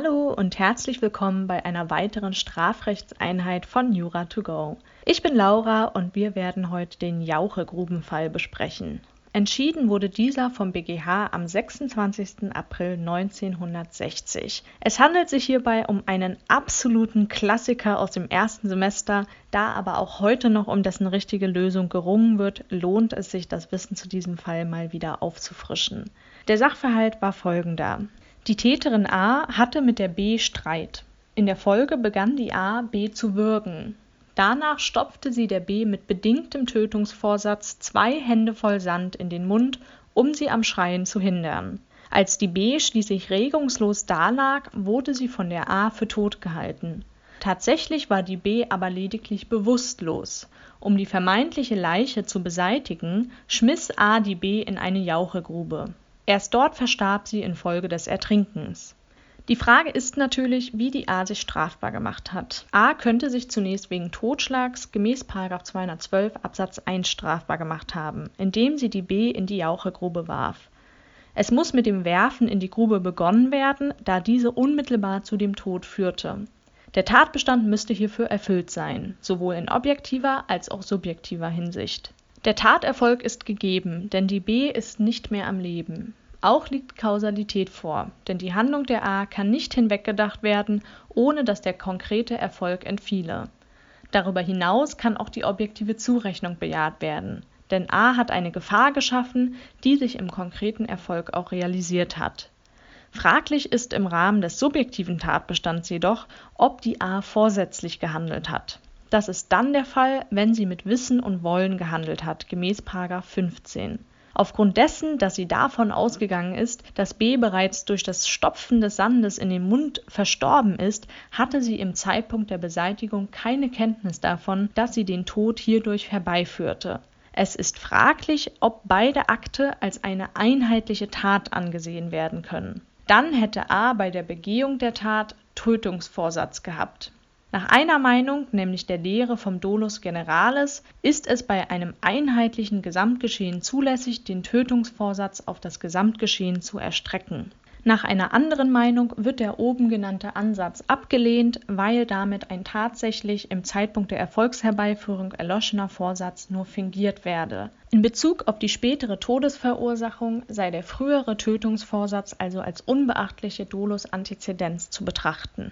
Hallo und herzlich willkommen bei einer weiteren Strafrechtseinheit von Jura to go. Ich bin Laura und wir werden heute den Jauche-Grubenfall besprechen. Entschieden wurde dieser vom BGH am 26. April 1960. Es handelt sich hierbei um einen absoluten Klassiker aus dem ersten Semester. Da aber auch heute noch um dessen richtige Lösung gerungen wird, lohnt es sich, das Wissen zu diesem Fall mal wieder aufzufrischen. Der Sachverhalt war folgender. Die Täterin A hatte mit der B Streit. In der Folge begann die A B zu würgen. Danach stopfte sie der B mit bedingtem Tötungsvorsatz zwei Hände voll Sand in den Mund, um sie am Schreien zu hindern. Als die B schließlich regungslos dalag, wurde sie von der A für tot gehalten. Tatsächlich war die B aber lediglich bewusstlos. Um die vermeintliche Leiche zu beseitigen, schmiss A die B in eine Jauchegrube. Erst dort verstarb sie infolge des Ertrinkens. Die Frage ist natürlich, wie die A sich strafbar gemacht hat. A könnte sich zunächst wegen Totschlags gemäß 212 Absatz 1 strafbar gemacht haben, indem sie die B in die Jauchegrube warf. Es muss mit dem Werfen in die Grube begonnen werden, da diese unmittelbar zu dem Tod führte. Der Tatbestand müsste hierfür erfüllt sein, sowohl in objektiver als auch subjektiver Hinsicht. Der Taterfolg ist gegeben, denn die B ist nicht mehr am Leben. Auch liegt Kausalität vor, denn die Handlung der A kann nicht hinweggedacht werden, ohne dass der konkrete Erfolg entfiele. Darüber hinaus kann auch die objektive Zurechnung bejaht werden, denn A hat eine Gefahr geschaffen, die sich im konkreten Erfolg auch realisiert hat. Fraglich ist im Rahmen des subjektiven Tatbestands jedoch, ob die A vorsätzlich gehandelt hat das ist dann der Fall, wenn sie mit Wissen und Wollen gehandelt hat, gemäß 15. Aufgrund dessen, dass sie davon ausgegangen ist, dass B bereits durch das Stopfen des Sandes in den Mund verstorben ist, hatte sie im Zeitpunkt der Beseitigung keine Kenntnis davon, dass sie den Tod hierdurch herbeiführte. Es ist fraglich, ob beide Akte als eine einheitliche Tat angesehen werden können. Dann hätte A bei der Begehung der Tat Tötungsvorsatz gehabt. Nach einer Meinung, nämlich der Lehre vom Dolus Generalis, ist es bei einem einheitlichen Gesamtgeschehen zulässig, den Tötungsvorsatz auf das Gesamtgeschehen zu erstrecken. Nach einer anderen Meinung wird der oben genannte Ansatz abgelehnt, weil damit ein tatsächlich im Zeitpunkt der Erfolgsherbeiführung erloschener Vorsatz nur fingiert werde. In Bezug auf die spätere Todesverursachung sei der frühere Tötungsvorsatz also als unbeachtliche Dolus Antizedenz zu betrachten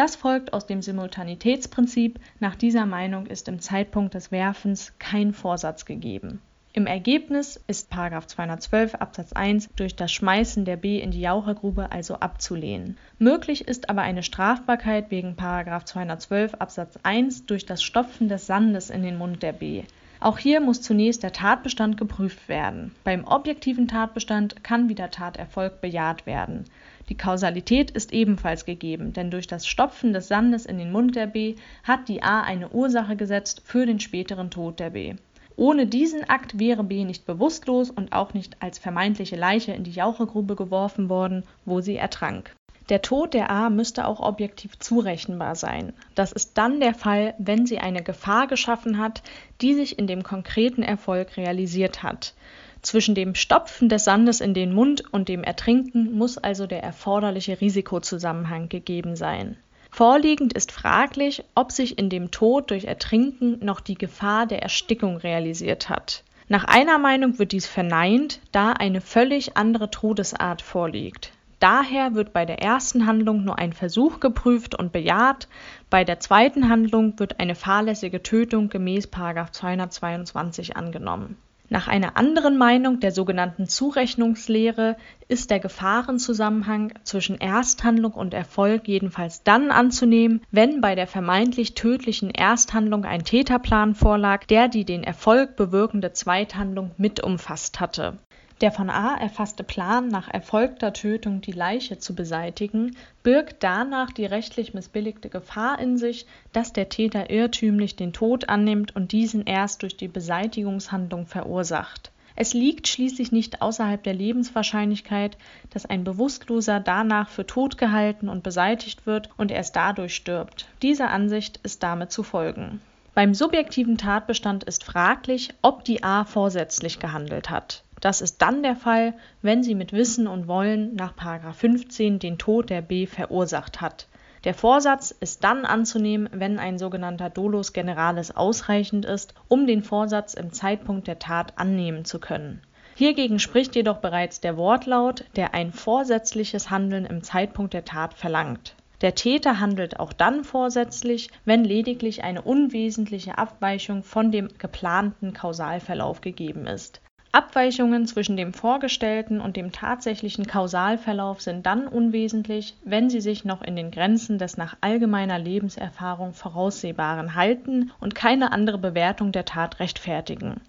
das folgt aus dem Simultanitätsprinzip, nach dieser Meinung ist im Zeitpunkt des Werfens kein Vorsatz gegeben. Im Ergebnis ist 212 Absatz 1 durch das Schmeißen der B in die Jauchergrube also abzulehnen. Möglich ist aber eine Strafbarkeit wegen 212 Absatz 1 durch das Stopfen des Sandes in den Mund der B. Auch hier muss zunächst der Tatbestand geprüft werden. Beim objektiven Tatbestand kann wieder Taterfolg bejaht werden. Die Kausalität ist ebenfalls gegeben, denn durch das Stopfen des Sandes in den Mund der B hat die A eine Ursache gesetzt für den späteren Tod der B. Ohne diesen Akt wäre B nicht bewusstlos und auch nicht als vermeintliche Leiche in die Jauchegrube geworfen worden, wo sie ertrank. Der Tod der A müsste auch objektiv zurechenbar sein. Das ist dann der Fall, wenn sie eine Gefahr geschaffen hat, die sich in dem konkreten Erfolg realisiert hat. Zwischen dem Stopfen des Sandes in den Mund und dem Ertrinken muss also der erforderliche Risikozusammenhang gegeben sein. Vorliegend ist fraglich, ob sich in dem Tod durch Ertrinken noch die Gefahr der Erstickung realisiert hat. Nach einer Meinung wird dies verneint, da eine völlig andere Todesart vorliegt. Daher wird bei der ersten Handlung nur ein Versuch geprüft und bejaht, bei der zweiten Handlung wird eine fahrlässige Tötung gemäß 222 angenommen nach einer anderen Meinung der sogenannten Zurechnungslehre ist der Gefahrenzusammenhang zwischen Ersthandlung und Erfolg jedenfalls dann anzunehmen, wenn bei der vermeintlich tödlichen Ersthandlung ein Täterplan vorlag, der die den Erfolg bewirkende Zweithandlung mit umfasst hatte. Der von A erfasste Plan, nach erfolgter Tötung die Leiche zu beseitigen, birgt danach die rechtlich missbilligte Gefahr in sich, dass der Täter irrtümlich den Tod annimmt und diesen erst durch die Beseitigungshandlung verursacht. Es liegt schließlich nicht außerhalb der Lebenswahrscheinlichkeit, dass ein Bewusstloser danach für tot gehalten und beseitigt wird und erst dadurch stirbt. Dieser Ansicht ist damit zu folgen. Beim subjektiven Tatbestand ist fraglich, ob die A vorsätzlich gehandelt hat. Das ist dann der Fall, wenn sie mit Wissen und Wollen nach 15 den Tod der B verursacht hat. Der Vorsatz ist dann anzunehmen, wenn ein sogenannter Dolus generalis ausreichend ist, um den Vorsatz im Zeitpunkt der Tat annehmen zu können. Hiergegen spricht jedoch bereits der Wortlaut, der ein vorsätzliches Handeln im Zeitpunkt der Tat verlangt. Der Täter handelt auch dann vorsätzlich, wenn lediglich eine unwesentliche Abweichung von dem geplanten Kausalverlauf gegeben ist Abweichungen zwischen dem vorgestellten und dem tatsächlichen Kausalverlauf sind dann unwesentlich, wenn sie sich noch in den Grenzen des nach allgemeiner Lebenserfahrung Voraussehbaren halten und keine andere Bewertung der Tat rechtfertigen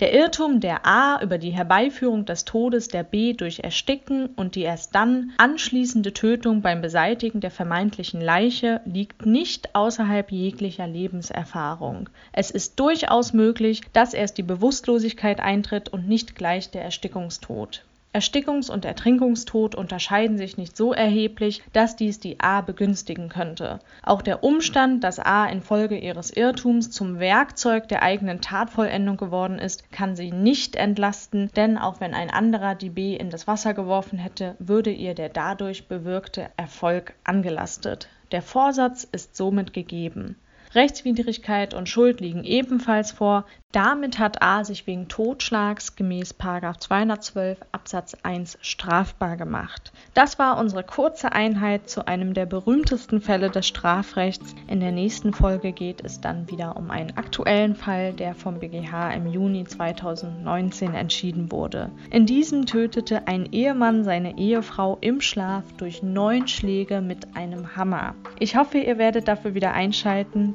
der Irrtum der A über die Herbeiführung des Todes der B durch Ersticken und die erst dann anschließende Tötung beim Beseitigen der vermeintlichen Leiche liegt nicht außerhalb jeglicher Lebenserfahrung. Es ist durchaus möglich, dass erst die Bewusstlosigkeit eintritt und nicht gleich der Erstickungstod Erstickungs- und Ertrinkungstod unterscheiden sich nicht so erheblich, dass dies die A begünstigen könnte. Auch der Umstand, dass A infolge ihres Irrtums zum Werkzeug der eigenen Tatvollendung geworden ist, kann sie nicht entlasten, denn auch wenn ein anderer die B in das Wasser geworfen hätte, würde ihr der dadurch bewirkte Erfolg angelastet. Der Vorsatz ist somit gegeben Rechtswidrigkeit und Schuld liegen ebenfalls vor. Damit hat A sich wegen Totschlags gemäß 212 Absatz 1 strafbar gemacht. Das war unsere kurze Einheit zu einem der berühmtesten Fälle des Strafrechts. In der nächsten Folge geht es dann wieder um einen aktuellen Fall, der vom BGH im Juni 2019 entschieden wurde. In diesem tötete ein Ehemann seine Ehefrau im Schlaf durch neun Schläge mit einem Hammer. Ich hoffe, ihr werdet dafür wieder einschalten.